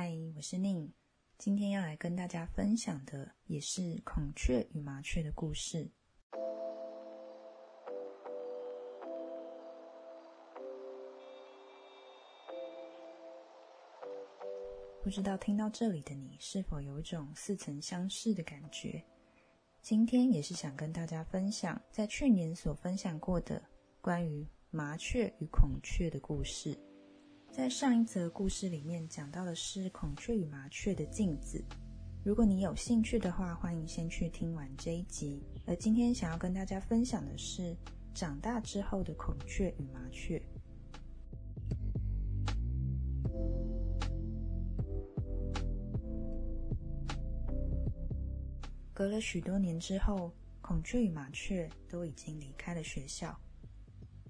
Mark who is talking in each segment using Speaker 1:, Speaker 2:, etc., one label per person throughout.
Speaker 1: 嗨，我是宁，今天要来跟大家分享的也是孔雀与麻雀的故事。不知道听到这里的你，是否有一种似曾相识的感觉？今天也是想跟大家分享，在去年所分享过的关于麻雀与孔雀的故事。在上一则故事里面讲到的是孔雀与麻雀的镜子。如果你有兴趣的话，欢迎先去听完这一集。而今天想要跟大家分享的是长大之后的孔雀与麻雀。隔了许多年之后，孔雀与麻雀都已经离开了学校，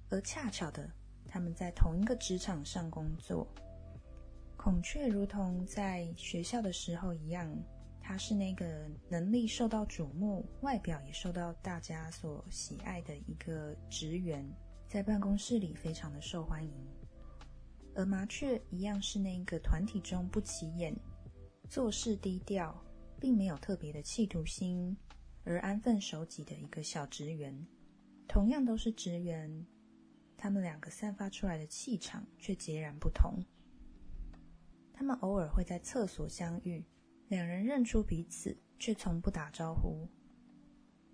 Speaker 1: 而恰巧的，他们在同一个职场上工作。孔雀如同在学校的时候一样，它是那个能力受到瞩目、外表也受到大家所喜爱的一个职员，在办公室里非常的受欢迎。而麻雀一样是那个团体中不起眼、做事低调。并没有特别的企图心，而安分守己的一个小职员，同样都是职员，他们两个散发出来的气场却截然不同。他们偶尔会在厕所相遇，两人认出彼此，却从不打招呼。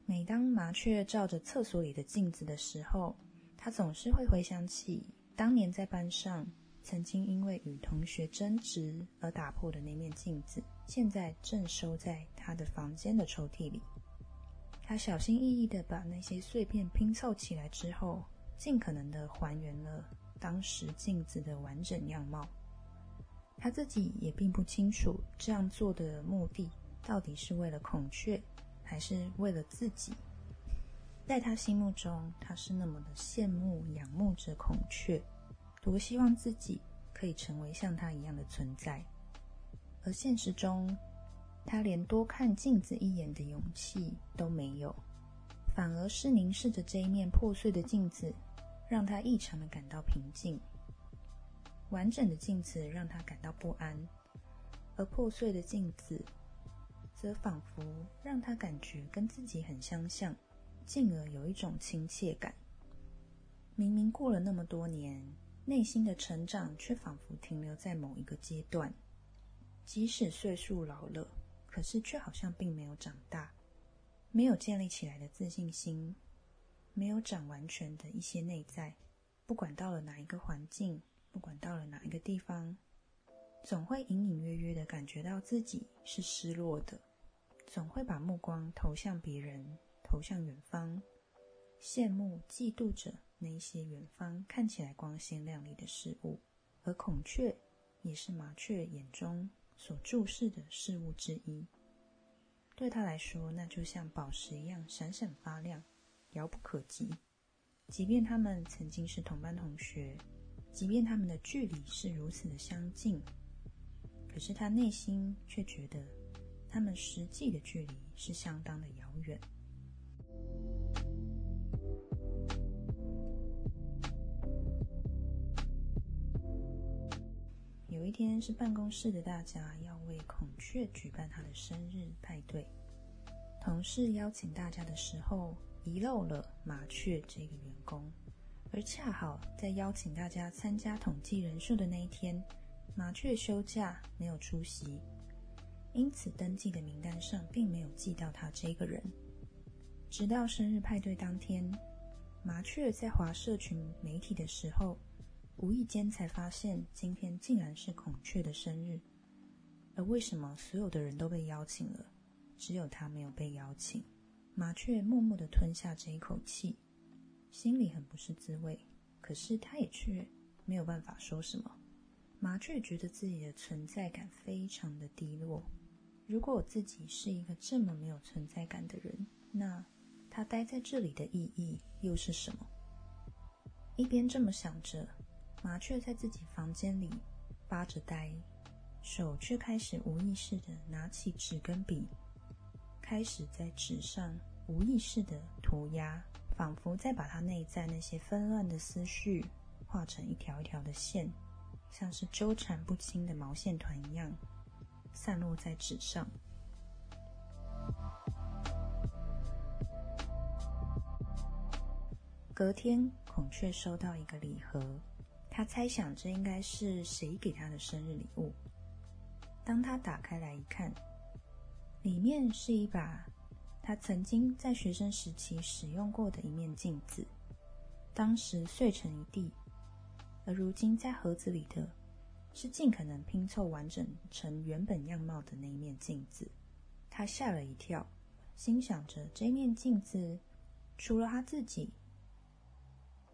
Speaker 1: 每当麻雀照着厕所里的镜子的时候，他总是会回想起当年在班上。曾经因为与同学争执而打破的那面镜子，现在正收在他的房间的抽屉里。他小心翼翼地把那些碎片拼凑起来之后，尽可能的还原了当时镜子的完整样貌。他自己也并不清楚这样做的目的到底是为了孔雀，还是为了自己。在他心目中，他是那么的羡慕、仰慕着孔雀。多希望自己可以成为像他一样的存在，而现实中，他连多看镜子一眼的勇气都没有，反而是凝视着这一面破碎的镜子，让他异常的感到平静。完整的镜子让他感到不安，而破碎的镜子，则仿佛让他感觉跟自己很相像，进而有一种亲切感。明明过了那么多年。内心的成长却仿佛停留在某一个阶段，即使岁数老了，可是却好像并没有长大，没有建立起来的自信心，没有长完全的一些内在。不管到了哪一个环境，不管到了哪一个地方，总会隐隐约约的感觉到自己是失落的，总会把目光投向别人，投向远方，羡慕、嫉妒着。那些远方看起来光鲜亮丽的事物，而孔雀也是麻雀眼中所注视的事物之一。对他来说，那就像宝石一样闪闪发亮，遥不可及。即便他们曾经是同班同学，即便他们的距离是如此的相近，可是他内心却觉得，他们实际的距离是相当的遥远。有一天是办公室的大家要为孔雀举办他的生日派对，同事邀请大家的时候遗漏了麻雀这个员工，而恰好在邀请大家参加统计人数的那一天，麻雀休假没有出席，因此登记的名单上并没有记到他这个人。直到生日派对当天，麻雀在华社群媒体的时候。无意间才发现，今天竟然是孔雀的生日。而为什么所有的人都被邀请了，只有他没有被邀请？麻雀默默的吞下这一口气，心里很不是滋味。可是他也却没有办法说什么。麻雀觉得自己的存在感非常的低落。如果我自己是一个这么没有存在感的人，那他待在这里的意义又是什么？一边这么想着。麻雀在自己房间里发着呆，手却开始无意识的拿起纸跟笔，开始在纸上无意识的涂鸦，仿佛在把它内在那些纷乱的思绪画成一条一条的线，像是纠缠不清的毛线团一样，散落在纸上。隔天，孔雀收到一个礼盒，他猜想这应该是谁给他的生日礼物。当他打开来一看，里面是一把他曾经在学生时期使用过的一面镜子，当时碎成一地，而如今在盒子里的是尽可能拼凑完整成原本样貌的那一面镜子。他吓了一跳，心想着这面镜子除了他自己。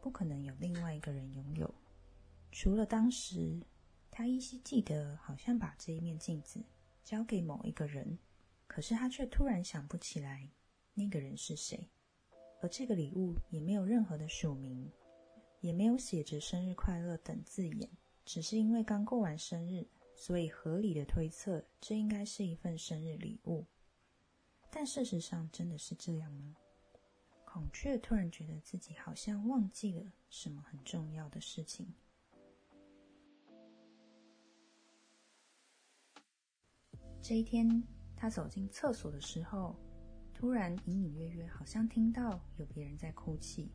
Speaker 1: 不可能有另外一个人拥有，除了当时他依稀记得，好像把这一面镜子交给某一个人，可是他却突然想不起来那个人是谁。而这个礼物也没有任何的署名，也没有写着“生日快乐”等字眼，只是因为刚过完生日，所以合理的推测这应该是一份生日礼物。但事实上真的是这样吗？孔雀突然觉得自己好像忘记了什么很重要的事情。这一天，他走进厕所的时候，突然隐隐约约好像听到有别人在哭泣，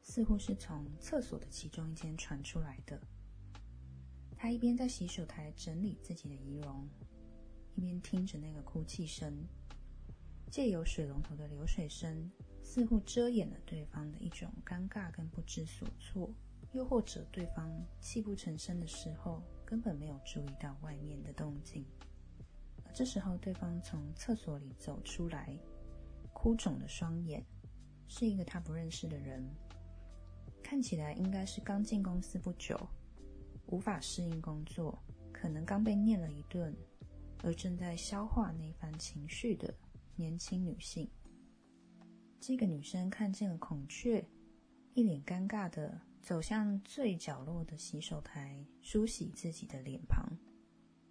Speaker 1: 似乎是从厕所的其中一间传出来的。他一边在洗手台整理自己的仪容，一边听着那个哭泣声，借由水龙头的流水声。似乎遮掩了对方的一种尴尬跟不知所措，又或者对方泣不成声的时候，根本没有注意到外面的动静。这时候，对方从厕所里走出来，哭肿的双眼，是一个他不认识的人，看起来应该是刚进公司不久，无法适应工作，可能刚被念了一顿，而正在消化那番情绪的年轻女性。这个女生看见了孔雀，一脸尴尬的走向最角落的洗手台梳洗自己的脸庞，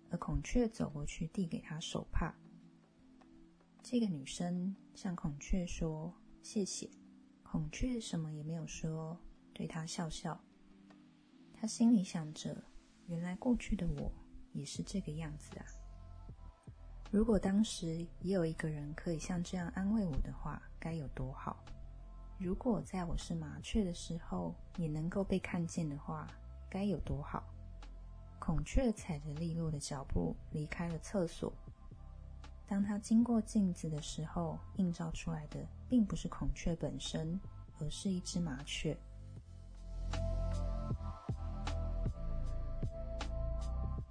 Speaker 1: 而孔雀走过去递给她手帕。这个女生向孔雀说谢谢，孔雀什么也没有说，对她笑笑。她心里想着，原来过去的我也是这个样子啊。如果当时也有一个人可以像这样安慰我的话，该有多好！如果在我是麻雀的时候也能够被看见的话，该有多好！孔雀踩着利落的脚步离开了厕所。当他经过镜子的时候，映照出来的并不是孔雀本身，而是一只麻雀。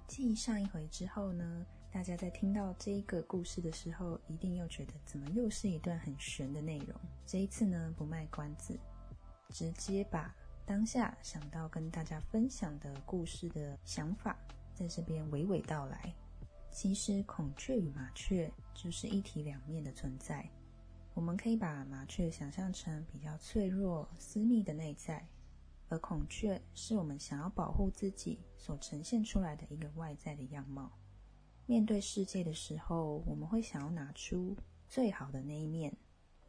Speaker 1: 继上一回之后呢？大家在听到这一个故事的时候，一定又觉得怎么又是一段很玄的内容？这一次呢，不卖关子，直接把当下想到跟大家分享的故事的想法，在这边娓娓道来。其实，孔雀与麻雀就是一体两面的存在。我们可以把麻雀想象成比较脆弱、私密的内在，而孔雀是我们想要保护自己所呈现出来的一个外在的样貌。面对世界的时候，我们会想要拿出最好的那一面，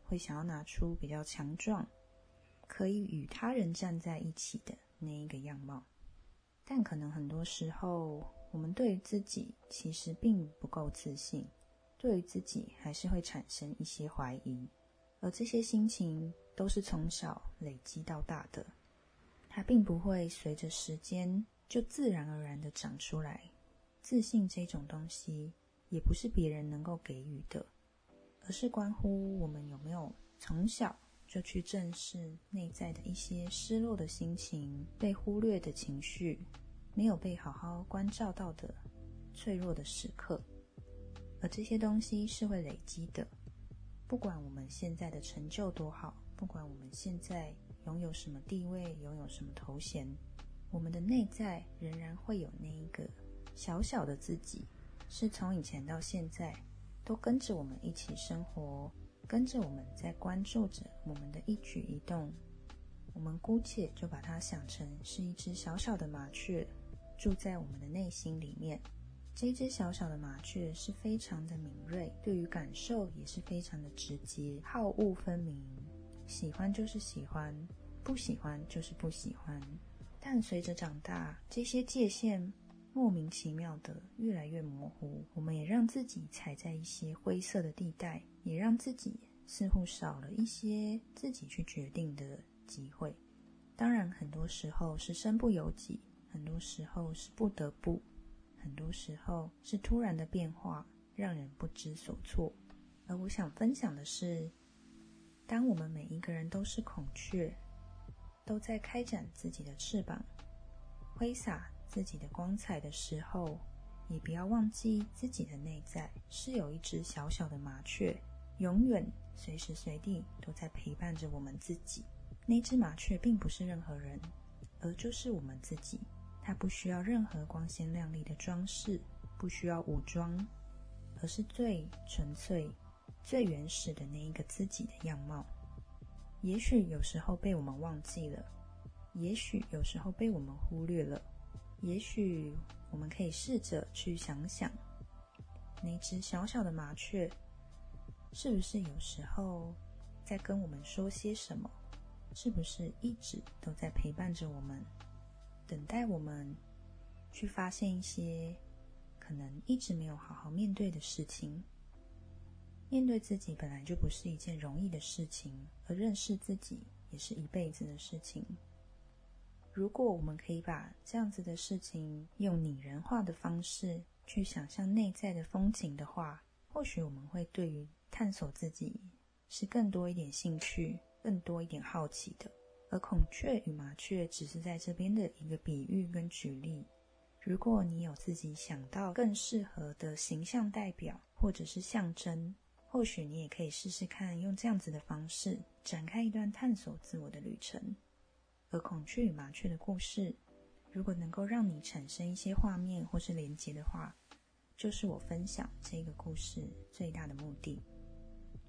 Speaker 1: 会想要拿出比较强壮、可以与他人站在一起的那一个样貌。但可能很多时候，我们对于自己其实并不够自信，对于自己还是会产生一些怀疑，而这些心情都是从小累积到大的，它并不会随着时间就自然而然的长出来。自信这种东西，也不是别人能够给予的，而是关乎我们有没有从小就去正视内在的一些失落的心情、被忽略的情绪、没有被好好关照到的脆弱的时刻。而这些东西是会累积的，不管我们现在的成就多好，不管我们现在拥有什么地位、拥有什么头衔，我们的内在仍然会有那一个。小小的自己，是从以前到现在，都跟着我们一起生活，跟着我们在关注着我们的一举一动。我们姑且就把它想成是一只小小的麻雀，住在我们的内心里面。这只小小的麻雀是非常的敏锐，对于感受也是非常的直接，好恶分明。喜欢就是喜欢，不喜欢就是不喜欢。但随着长大，这些界限莫名其妙的越来越模糊，我们也让自己踩在一些灰色的地带，也让自己似乎少了一些自己去决定的机会。当然，很多时候是身不由己，很多时候是不得不，很多时候是突然的变化，让人不知所措。而我想分享的是，当我们每一个人都是孔雀，都在开展自己的翅膀，挥洒自己的光彩的时候，也不要忘记自己的内在是有一只小小的麻雀，永远随时随地都在陪伴着我们自己。那只麻雀并不是任何人，而就是我们自己。它不需要任何光鲜亮丽的装饰，不需要武装，而是最纯粹、最原始的那一个自己的样貌。也许有时候被我们忘记了，也许有时候被我们忽略了，也许我们可以试着去想想，那只小小的麻雀，是不是有时候在跟我们说些什么？是不是一直都在陪伴着我们，等待我们去发现一些可能一直没有好好面对的事情？面对自己本来就不是一件容易的事情，而认识自己也是一辈子的事情。如果我们可以把这样子的事情用拟人化的方式去想象内在的风景的话，或许我们会对于探索自己是更多一点兴趣。更多一点好奇的，而孔雀与麻雀只是在这边的一个比喻跟举例。如果你有自己想到更适合的形象代表或者是象征，或许你也可以试试看，用这样子的方式展开一段探索自我的旅程。而孔雀与麻雀的故事，如果能够让你产生一些画面或是连接的话，就是我分享这个故事最大的目的。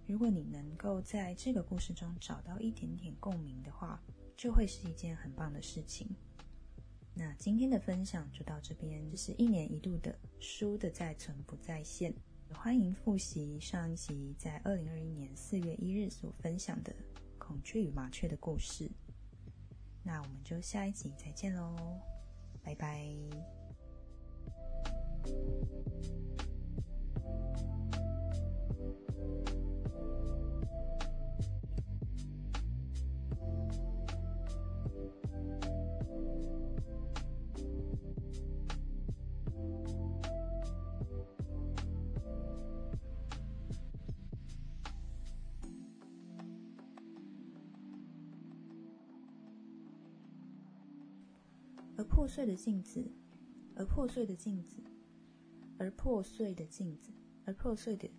Speaker 1: 如果你能够在这个故事中找到一点点共鸣的话，就会是一件很棒的事情。那今天的分享就到这边，这是一年一度的书的在存不在线，欢迎复习上一集在二零二一年四月一日所分享的孔雀与麻雀的故事。那我们就下一集再见喽，拜拜。而破碎的镜子，而破碎的镜子，而破碎的镜子，而破碎的